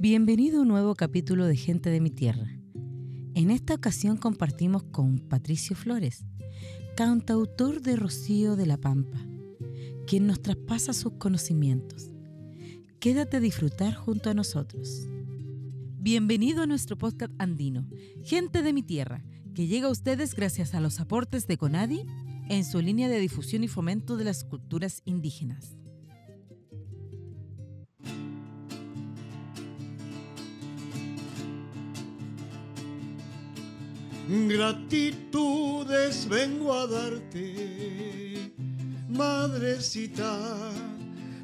Bienvenido a un nuevo capítulo de Gente de mi Tierra. En esta ocasión compartimos con Patricio Flores, cantautor de Rocío de la Pampa, quien nos traspasa sus conocimientos. Quédate a disfrutar junto a nosotros. Bienvenido a nuestro podcast andino, Gente de mi Tierra, que llega a ustedes gracias a los aportes de Conadi en su línea de difusión y fomento de las culturas indígenas. Gratitudes vengo a darte, madrecita,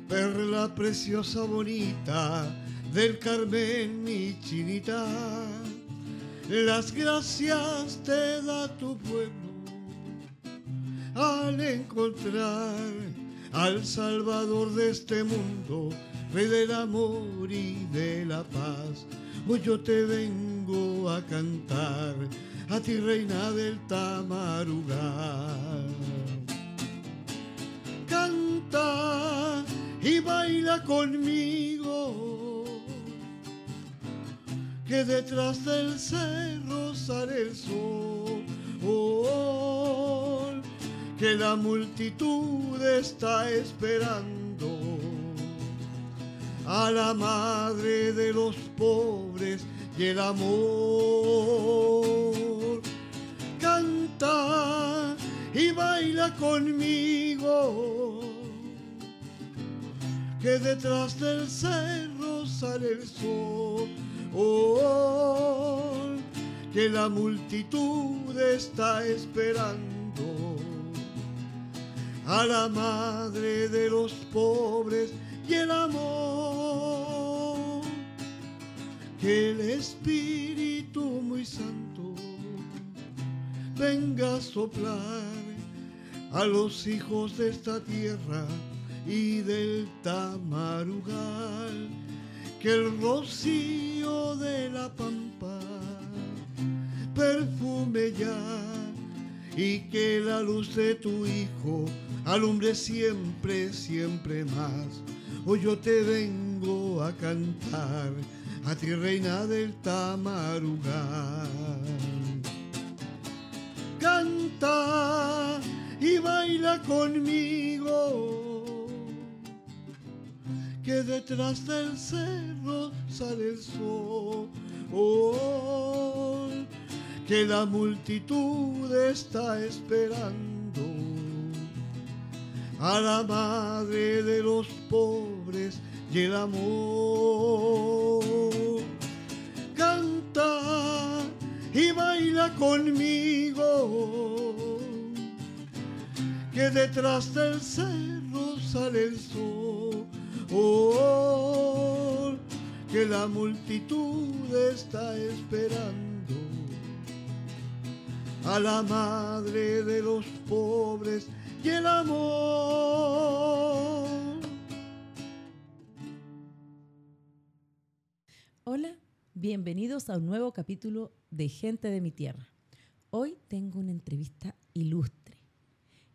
perla preciosa bonita del Carmen mi chinita. Las gracias te da tu pueblo al encontrar al Salvador de este mundo, Rey del amor y de la paz. Hoy yo te vengo a cantar a ti reina del tamarugal. Canta y baila conmigo, que detrás del cerro sale el sol, que la multitud está esperando a la madre de los pobres y el amor baila conmigo, que detrás del cerro sale el sol, que la multitud está esperando a la madre de los pobres y el amor, que el Espíritu muy santo venga a soplar a los hijos de esta tierra y del tamarugal, que el rocío de la pampa perfume ya y que la luz de tu hijo alumbre siempre, siempre más. Hoy yo te vengo a cantar a ti reina del tamarugal conmigo, que detrás del cerro sale el sol, que la multitud está esperando a la madre de los pobres y el amor. Canta y baila conmigo, que detrás del cerro sale el sol, que la multitud está esperando a la madre de los pobres y el amor. Hola, bienvenidos a un nuevo capítulo de Gente de mi Tierra. Hoy tengo una entrevista ilustre.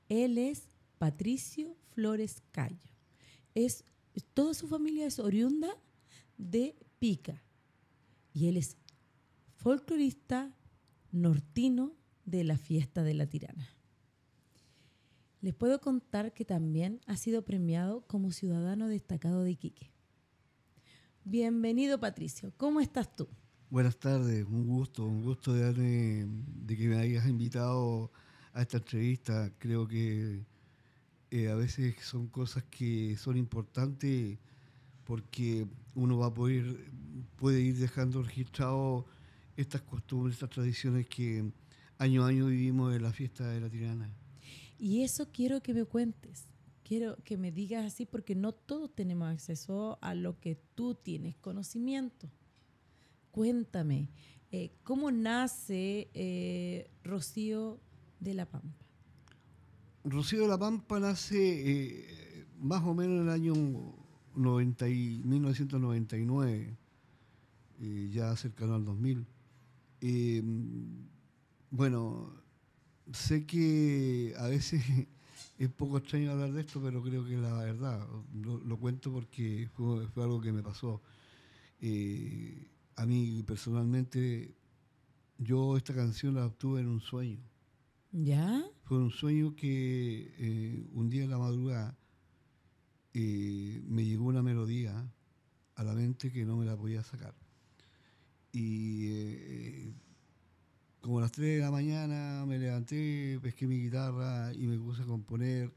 Él es Patricio Flores Cayo. Es, toda su familia es oriunda de Pica y él es folclorista nortino de la fiesta de la tirana. Les puedo contar que también ha sido premiado como ciudadano destacado de Iquique. Bienvenido Patricio, ¿cómo estás tú? Buenas tardes, un gusto, un gusto de, de que me hayas invitado a esta entrevista. Creo que eh, a veces son cosas que son importantes porque uno va a poder, puede ir dejando registrado estas costumbres, estas tradiciones que año a año vivimos en la fiesta de la tirana. Y eso quiero que me cuentes, quiero que me digas así porque no todos tenemos acceso a lo que tú tienes conocimiento. Cuéntame, eh, ¿cómo nace eh, Rocío de la Pampa? Rocío de la Pampa nace eh, más o menos en el año 90 1999, ya cercano al 2000. bueno, sé que a veces es poco extraño hablar de esto, pero creo que es la verdad. Lo, cuento porque fue, algo que me pasó. Eh, a mí personalmente, yo esta canción la obtuve en un sueño. ¿Ya? Fue un sueño que eh, un día en la madrugada eh, me llegó una melodía a la mente que no me la podía sacar. Y eh, como a las 3 de la mañana me levanté, pesqué mi guitarra y me puse a componer.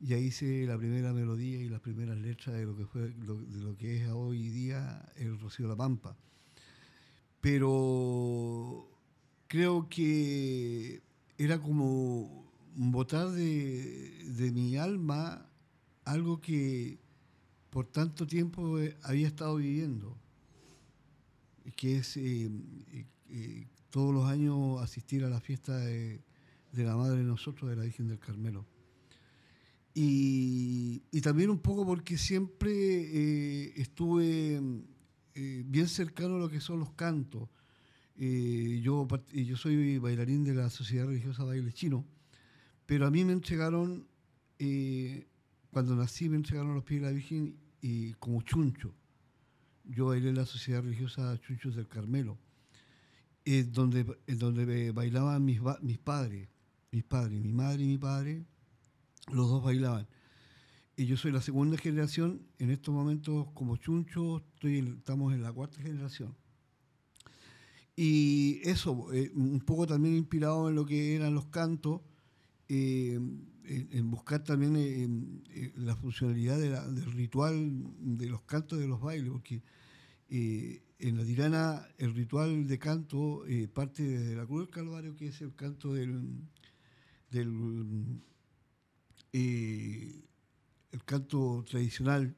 Y ahí hice la primera melodía y las primeras letras de lo que fue de lo que es hoy día el Rocío La Pampa. Pero creo que era como botar de, de mi alma algo que por tanto tiempo eh, había estado viviendo, que es eh, eh, todos los años asistir a la fiesta de, la Madre de nosotros, de la Virgen del Carmelo. Y, también un poco porque siempre estuve bien cercano a lo que son los cantos. Yo, yo soy bailarín de la Sociedad Religiosa Baile Chino, pero a mí me entregaron cuando nací me entregaron los pies de la Virgen y como chuncho. Yo bailé en la Sociedad Religiosa Chunchos del Carmelo, donde, donde bailaban mis, mis padres, mis padres, mi madre y mi padre, los dos bailaban. Y yo soy la segunda generación, en estos momentos como chuncho estamos en la cuarta generación. Y eso, eh, un poco también inspirado en lo que eran los cantos, eh, en, buscar también eh, la funcionalidad del ritual de los cantos de los bailes, porque en la tirana el ritual de canto parte desde la Cruz del Calvario, que es el canto del, del el canto tradicional,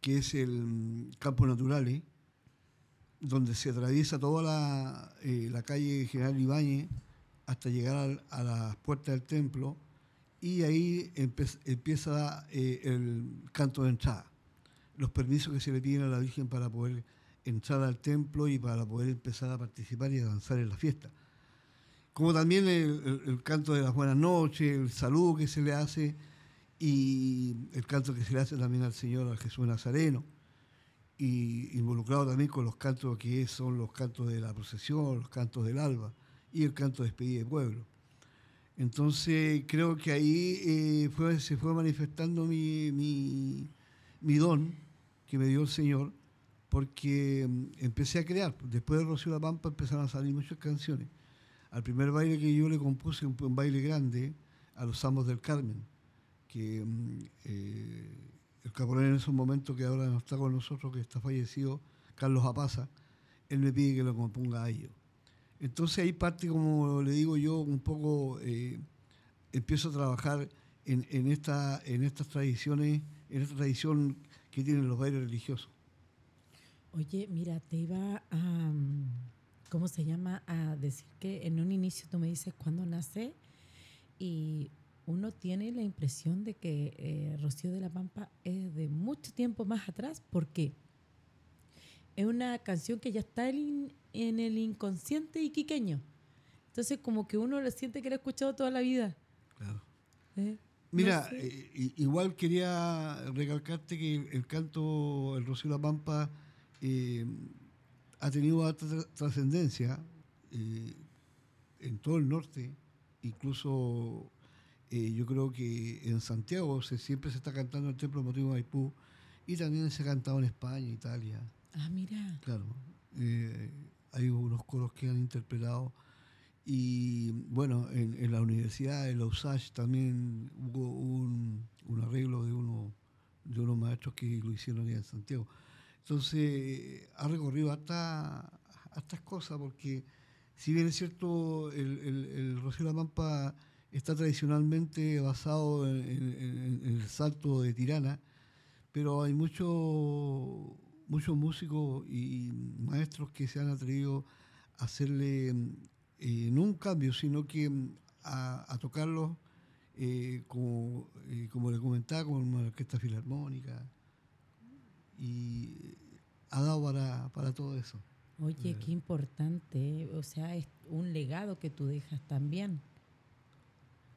que es el campo natural, donde se atraviesa toda la, la calle General Ibáñez hasta llegar a, las puertas del templo y ahí empieza eh, el canto de entrada, los permisos que se le piden a la Virgen para poder entrar al templo y para poder empezar a participar y avanzar en la fiesta. Como también el, canto de las buenas noches, el saludo que se le hace y el canto que se le hace también al Señor, al Jesús Nazareno, y involucrado también con los cantos que son los cantos de la procesión, los cantos del alba y el canto de despedida de pueblo. Entonces creo que ahí eh, se fue manifestando mi, mi, don que me dio el Señor, porque mm, empecé a crear. Después de Rocío La Pampa empezaron a salir muchas canciones. Al primer baile que yo le compuse, un, un baile grande, a los Amos del Carmen, que mm, eh, el caporal en esos momentos que ahora no está con nosotros, que está fallecido, Carlos Apaza, él me pide que lo componga a ellos. Entonces ahí parte, como le digo yo, un poco eh, empiezo a trabajar en, esta, en estas tradiciones, en esta tradición que tienen los bailes religiosos. Oye, mira, te iba a, ¿cómo se llama? A decir que en un inicio tú me dices cuándo nace y uno tiene la impresión de que eh, Rocío de la Pampa es de mucho tiempo más atrás porque es una canción que ya está en, el inconsciente iquiqueño. Entonces, como que uno lo siente que lo ha escuchado toda la vida. Claro. ¿Eh? Mira, eh, igual quería recalcarte que el, canto, el Rocío La Pampa, ha tenido alta trascendencia en todo el norte, incluso yo creo que en Santiago se, siempre se está cantando el Templo Motivo Maipú y también se ha cantado en España, Italia. Ah, mira. Claro. Eh, hay unos coros que han interpretado. Y bueno, en, la universidad, en la USACH, también hubo un, arreglo de uno de unos maestros que lo hicieron allá en Santiago. Entonces, ha recorrido hasta, estas cosas, porque si bien es cierto, el, el, el Rocío La Pampa está tradicionalmente basado en, en, el salto de Tirana, pero hay mucho muchos músicos y maestros que se han atrevido a hacerle eh, no un cambio, sino que mm, a, tocarlo eh, como, eh, como le comentaba, con una orquesta filarmónica. Y ha dado para, para todo eso. Oye, qué importante. O sea, es un legado que tú dejas también.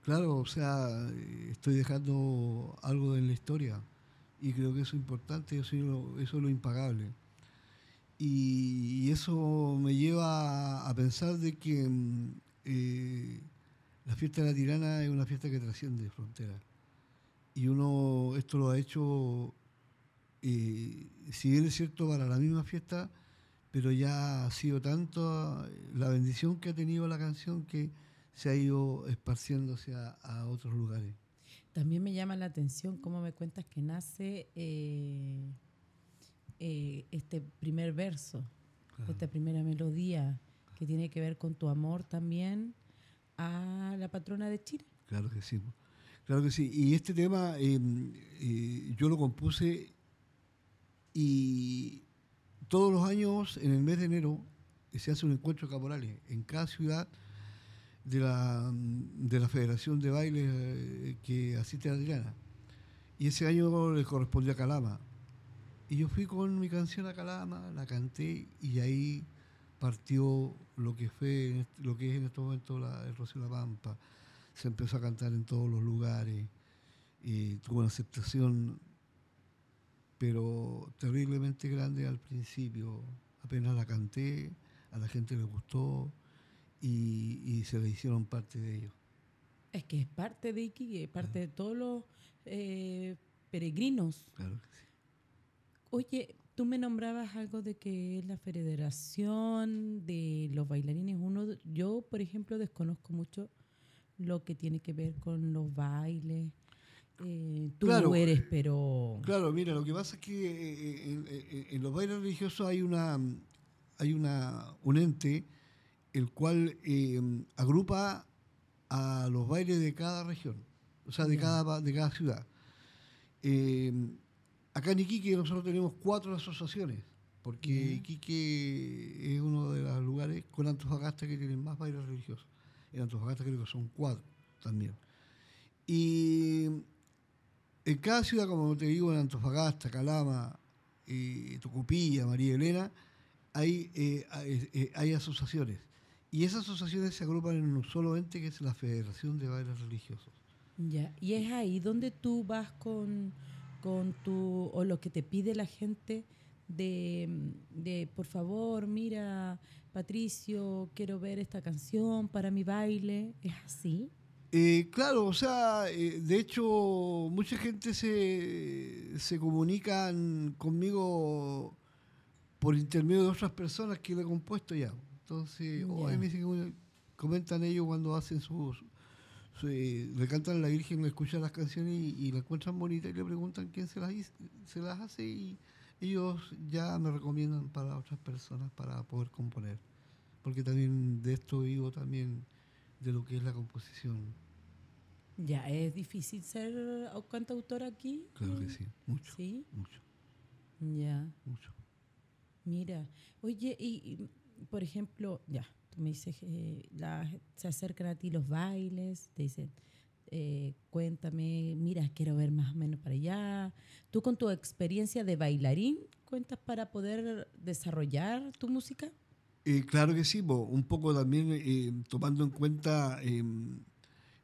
Claro, o sea, estoy dejando algo de la historia y creo que eso es importante, eso, eso es lo impagable. Y, eso me lleva a, pensar de que mm, eh, la fiesta de la tirana es una fiesta que trasciende fronteras. Y uno esto lo ha hecho, eh, si bien es cierto, para la misma fiesta, pero ya ha sido tanto la bendición que ha tenido la canción que se ha ido esparciéndose a, otros lugares. También me llama la atención cómo me cuentas que nace eh, eh, este primer verso, esta primera melodía que tiene que ver con tu amor también a la patrona de Chile. Claro que sí. Claro que sí. Y este tema em, eh, yo lo compuse y todos los años, en el mes de enero, se hace un encuentro de caporales en cada ciudad de la, de la Federación de Baile eh, que asiste a Adriana. Y ese año le correspondió a Calama. Y yo fui con mi canción a Calama, la canté y ahí partió lo que fue lo que es en este momento la, el Rocío La Pampa. Se empezó a cantar en todos los lugares y tuvo una aceptación pero terriblemente grande al principio. Apenas la canté, a la gente le gustó y, se le hicieron parte de ellos. Es que es parte de Iquique, es parte de todos los eh, peregrinos. Claro que sí. Oye, tú me nombrabas algo de que es la federación de los bailarines. Uno, yo, por ejemplo, desconozco mucho lo que tiene que ver con los bailes. Eh, tú claro, eres, pero... Claro, mira, lo que pasa es que eh, eh, en, los bailes religiosos hay una hay una un ente el cual agrupa a los bailes de cada región, o sea, de, cada, de cada ciudad. acá en Iquique nosotros tenemos cuatro asociaciones, porque Iquique es uno de los lugares con Antofagasta que tienen más bailes religiosos. En Antofagasta creo que son cuatro también. Y en cada ciudad, como te digo, en Antofagasta, Calama, eh, Tucupilla, María Elena, hay, eh, eh, hay, asociaciones. Y esas asociaciones se agrupan en un solo ente que es la Federación de Bailes Religiosos. Ya, y es ahí donde tú vas con, con tu, o lo que te pide la gente de, de, por favor, mira, Patricio, quiero ver esta canción para mi baile. ¿Es así? Eh, claro, o sea, eh, de hecho, mucha gente se, se comunican conmigo por intermedio de otras personas que le he compuesto ya. Entonces, comentan ellos cuando hacen sus, le cantan a la Virgen, le escuchan las canciones y, la encuentran bonita y le preguntan quién se las, se las hace y ellos ya me recomiendan para otras personas para poder componer. Porque también de esto vivo también de lo que es la composición. Ya, ¿es difícil ser cantautor aquí? Claro que sí, mucho. ¿Sí? Mucho. Ya. Mucho. Mira, oye, y, por ejemplo, ya, tú me dices, eh, se acercan a ti los bailes, te dicen, eh, cuéntame, mira, quiero ver más o menos para allá. Tú con tu experiencia de bailarín, ¿cuentas para poder desarrollar tu música? Eh, claro que sí, un poco también tomando en cuenta em,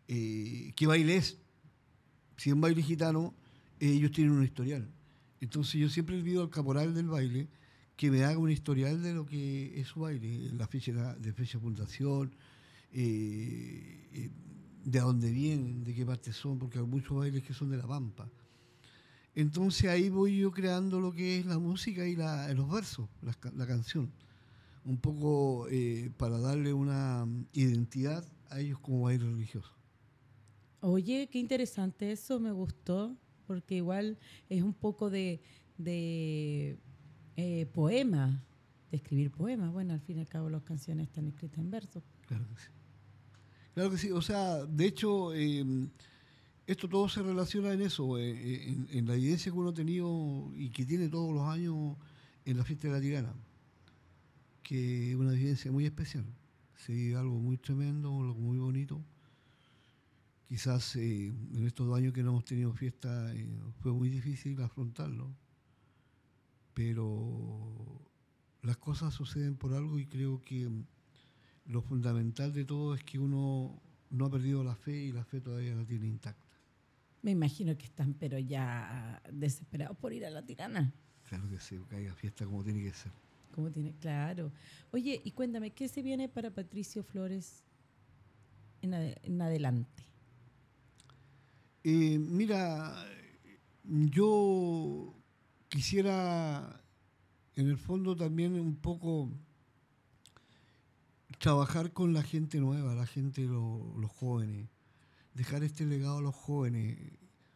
qué baile es. Si es un baile gitano, ellos tienen un historial. Entonces yo siempre le pido al caporal del baile que me haga un historial de lo que es su baile, la fecha de fecha de fundación, eh, eh, de dónde vienen, de qué parte son, porque hay muchos bailes que son de la Pampa. Entonces ahí voy yo creando lo que es la música y los versos, la, canción, un poco para darle una identidad a ellos como baile religioso. Oye, qué interesante eso, me gustó, porque igual es un poco de, eh, poema, de escribir poemas. Bueno, al fin y al cabo las canciones están escritas en verso. Claro que sí. Claro que sí, o sea, de hecho, em, esto todo se relaciona en eso, eh, en, la evidencia que uno ha tenido y que tiene todos los años en la fiesta de la tirana, que es una evidencia muy especial. Sí, algo muy tremendo, algo muy bonito quizás eh, en estos dos años que no hemos tenido fiesta eh, fue muy difícil afrontarlo, pero las cosas suceden por algo y creo que lo fundamental de todo es que uno no ha perdido la fe y la fe todavía la tiene intacta. Me imagino que están pero ya desesperados por ir a la tirana. Claro que sí, que haya fiesta como tiene que ser. ¿Cómo tiene? Claro. Oye, y cuéntame, ¿qué se viene para Patricio Flores en, en adelante? Eh, mira, yo quisiera en el fondo también un poco trabajar con la gente nueva, la gente, los jóvenes, dejar este legado a los jóvenes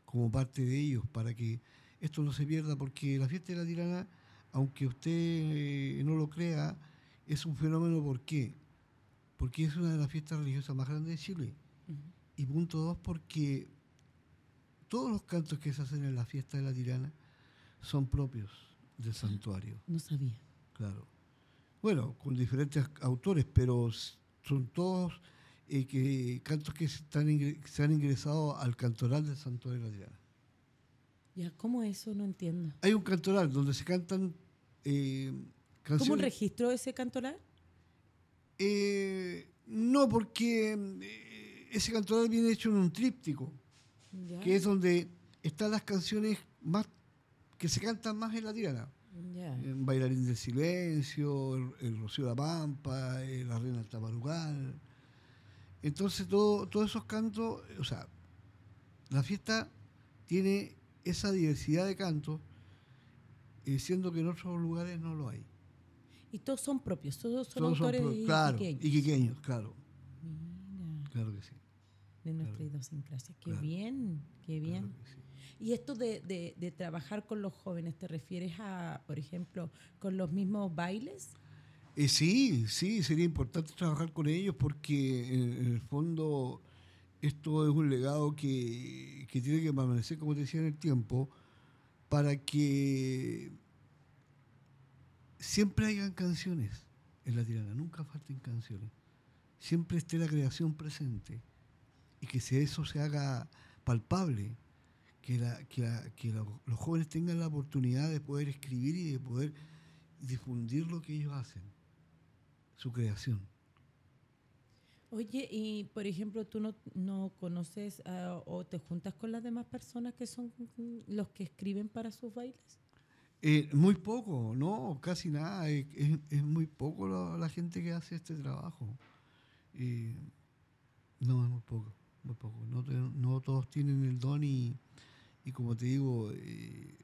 como parte de ellos para que esto no se pierda, porque la fiesta de la tirana, aunque usted eh, no lo crea, es un fenómeno, ¿por qué? Porque es una de las fiestas religiosas más grandes de Chile. Y punto dos, porque todos los cantos que se hacen en la fiesta de la tirana son propios del santuario. No sabía. Claro. Bueno, con diferentes autores, pero son todos eh, que, cantos que están se han ingresado al cantoral del Santuario de la. Ya, ¿cómo eso? No entiendo. Hay un cantoral donde se cantan eh, canciones. ¿Cómo registró ese cantoral? Eh, no, porque eh, ese cantoral viene hecho en un tríptico, que es donde están las canciones más que se cantan más en la tirana. En Bailarín del Silencio, el, Rocío de la Pampa, La Reina del Tabarugal. Entonces, todo, todos esos cantos, o sea, la fiesta tiene esa diversidad de cantos, eh, siendo que en otros lugares no lo hay. Y todos son propios, todos son autores y claro, Y claro. Claro que sí. De nuestra idiosincrasia. Qué bien, qué bien. Y esto de, trabajar con los jóvenes, ¿te refieres a, por ejemplo, con los mismos bailes? Eh, sí, sí, sería importante trabajar con ellos porque en, el fondo esto es un legado que, tiene que permanecer, como te decía, en el tiempo, para que siempre hayan canciones en la tirana, nunca falten canciones. Siempre esté la creación presente y que eso se haga palpable que, los jóvenes tengan la oportunidad de poder escribir y de poder difundir lo que ellos hacen, su creación. Oye, y por ejemplo, ¿tú no, conoces ah, o te juntas con las demás personas que son los que escriben para sus bailes? Eh, muy poco, no, casi nada. Es, muy poco la, gente que hace este trabajo. no, es muy poco, muy poco. No, no todos tienen el don y, y como te digo, eh,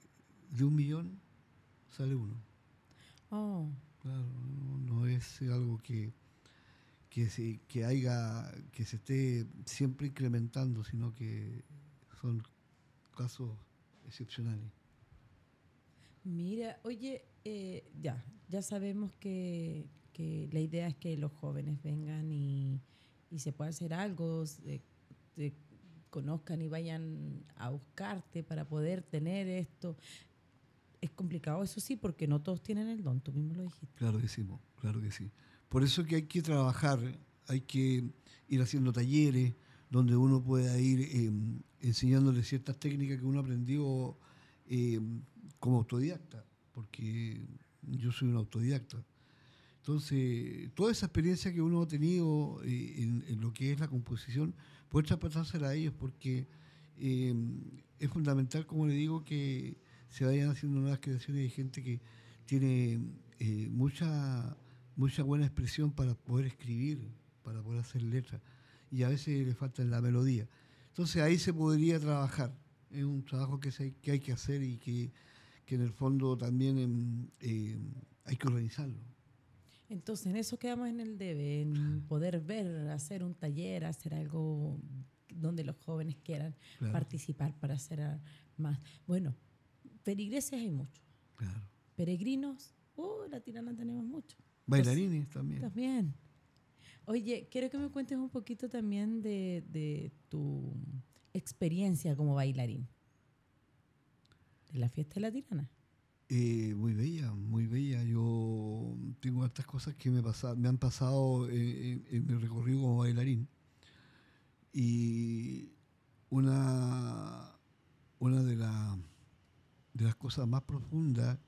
de un millón sale uno. Oh. Claro, no, es algo que, que, se, que, haya, que se esté siempre incrementando, sino que son casos excepcionales. Mira, oye, eh, ya, ya sabemos que, que, la idea es que los jóvenes vengan y, y se pueda hacer algo, de, de conozcan y vayan a buscarte para poder tener esto. Es complicado, eso sí, porque no todos tienen el don, tú mismo lo dijiste. Claro que sí, claro que sí. Por eso que hay que trabajar, hay que ir haciendo talleres donde uno pueda ir em, enseñándole ciertas técnicas que uno aprendió em, como autodidacta, porque yo soy un autodidacta. Entonces, toda esa experiencia que uno ha tenido eh, en, lo que es la composición, poder traspasársela a ellos, porque eh, es fundamental, como le digo, que se vayan haciendo nuevas creaciones de gente que tiene eh, mucha, mucha buena expresión para poder escribir, para poder hacer letras, y a veces le falta la melodía. Entonces ahí se podría trabajar, es un trabajo que, que hay que hacer y que, en el fondo también em, hay que organizarlo. Entonces, en eso quedamos en el debe, en poder ver, hacer un taller, hacer algo donde los jóvenes quieran participar para hacer más. Bueno, peregrises hay muchos. Claro. Peregrinos, oh, la tirana tenemos mucho. Bailarines también. También. Oye, quiero que me cuentes un poquito también de, de tu experiencia como bailarín. De la fiesta de la tirana. Eh, muy bella, muy bella. Yo tengo estas cosas que me, me han pasado en, mi recorrido como bailarín. Y una, una de, de las cosas más profundas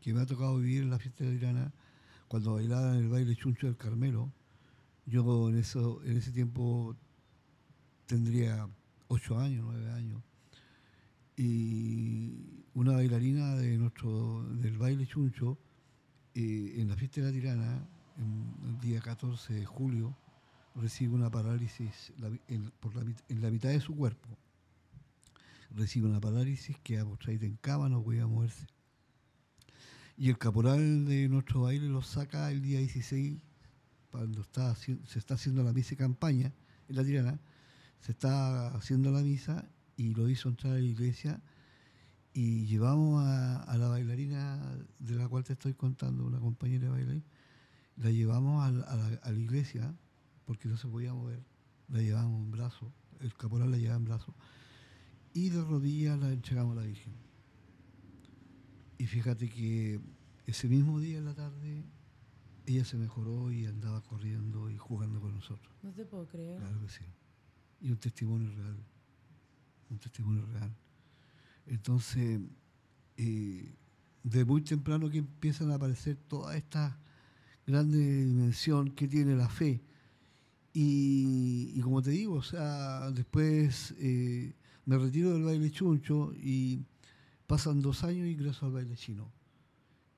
que me ha tocado vivir en la fiesta de Irana, cuando bailaba en el baile chuncho del Carmelo, yo en, eso, en ese tiempo tendría ocho años, nueve años. Y una bailarina de nuestro, del baile chuncho eh, en la fiesta de la tirana, en el día 14 de julio, recibe una parálisis en, la, mitad de su cuerpo. Recibe una parálisis, queda postrada en cama, no puede moverse. Y el caporal de nuestro baile lo saca el día 16, cuando está, se está haciendo la misa de campaña en la tirana, se está haciendo la misa y lo hizo entrar a la iglesia y llevamos a, la bailarina de la cual te estoy contando, una compañera de baile, la llevamos a, la, iglesia porque no se podía mover, la llevamos en brazo, el caporal la llevaba en brazo y de rodillas la entregamos a la Virgen. Y fíjate que ese mismo día en la tarde ella se mejoró y andaba corriendo y jugando con nosotros. No te puedo creer. Claro que sí. Y un testimonio real. Un testimonio real. Entonces, eh, de muy temprano que empiezan a aparecer toda esta grande dimensión que tiene la fe. Y, como te digo, o sea, después eh, me retiro del baile chuncho y pasan dos años y ingreso al baile chino.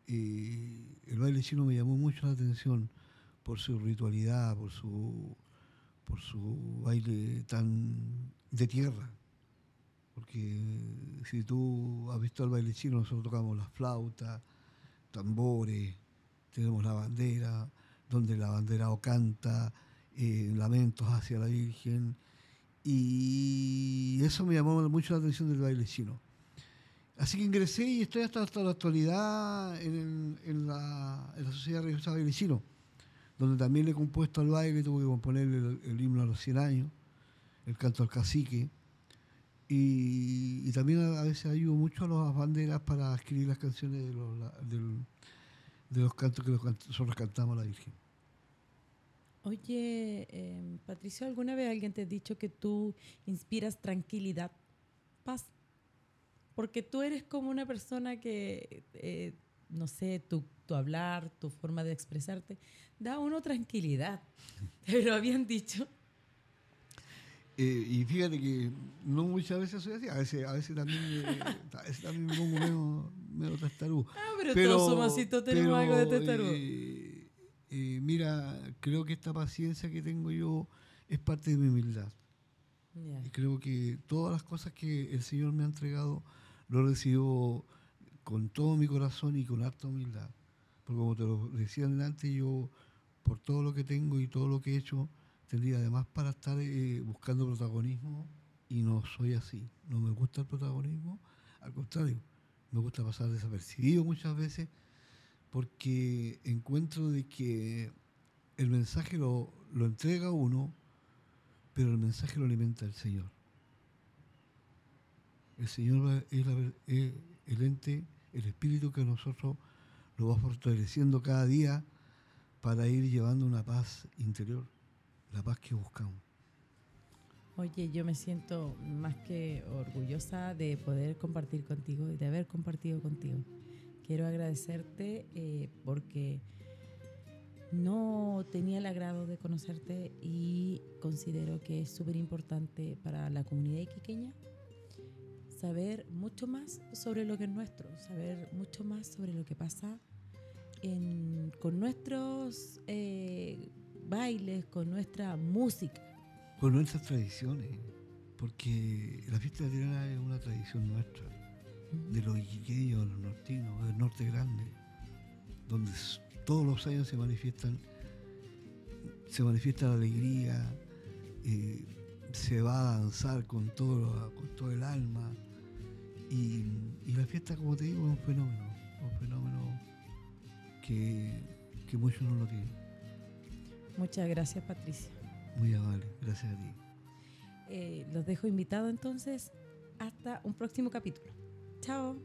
el baile chino me llamó mucho la atención por su ritualidad, por su, por su baile tan de tierra porque si tú has visto el baile chino, nosotros tocamos las flautas, tambores, tenemos la bandera, donde la bandera o canta, eh, lamentos hacia la Virgen, y eso me llamó mucho la atención del baile chino. Así que ingresé y estoy hasta, hasta la actualidad en, la, Sociedad Religiosa Baile Chino, donde también le he compuesto al baile, tuve que componer el, el himno a los 100 años, el canto al cacique, y, también a, veces ayudo mucho a las banderas para escribir las canciones de los, de, los cantos que nosotros cantamos a la Virgen. Oye, em, Patricio, ¿alguna vez alguien te ha dicho que tú inspiras tranquilidad, paz? Porque tú eres como una persona que, eh, no sé, tu, tu hablar, tu forma de expresarte, da a uno tranquilidad. Pero habían dicho eh, y fíjate que no muchas veces soy así, a veces, a veces también, a veces también me pongo medio, medio testarudo. Ah, pero, todos somos así, todos tenemos algo de testarudo. Eh, eh, mira, creo que esta paciencia que tengo yo es parte de mi humildad. Y creo que todas las cosas que el Señor me ha entregado lo recibo con todo mi corazón y con harta humildad. Porque como te lo decía antes, yo por todo lo que tengo y todo lo que he hecho, tendría además para estar eh, buscando protagonismo y no soy así. No me gusta el protagonismo, al contrario, me gusta pasar desapercibido muchas veces porque encuentro de que el mensaje lo, entrega uno, pero el mensaje lo alimenta el Señor. El Señor es, es el ente, el espíritu que nosotros lo va fortaleciendo cada día para ir llevando una paz interior la paz que buscamos. Oye, yo me siento más que orgullosa de poder compartir contigo y de haber compartido contigo. Quiero agradecerte eh, porque no tenía el agrado de conocerte y considero que es súper importante para la comunidad iquiqueña saber mucho más sobre lo que es nuestro, saber mucho más sobre lo que pasa con nuestros eh, bailes, con nuestra música. Con nuestras tradiciones, porque la fiesta de la tirana es una tradición nuestra, de los iquiqueños, los nortinos, del norte grande, donde todos los años se manifiestan, se manifiesta la alegría, eh, se va a danzar con todo, con todo el alma. Y, la fiesta, como te digo, es un fenómeno, un fenómeno que, que muchos no lo tienen. Muchas gracias, Patricia. Muy amable, gracias a ti. Eh, los dejo invitados entonces hasta un próximo capítulo. Chao.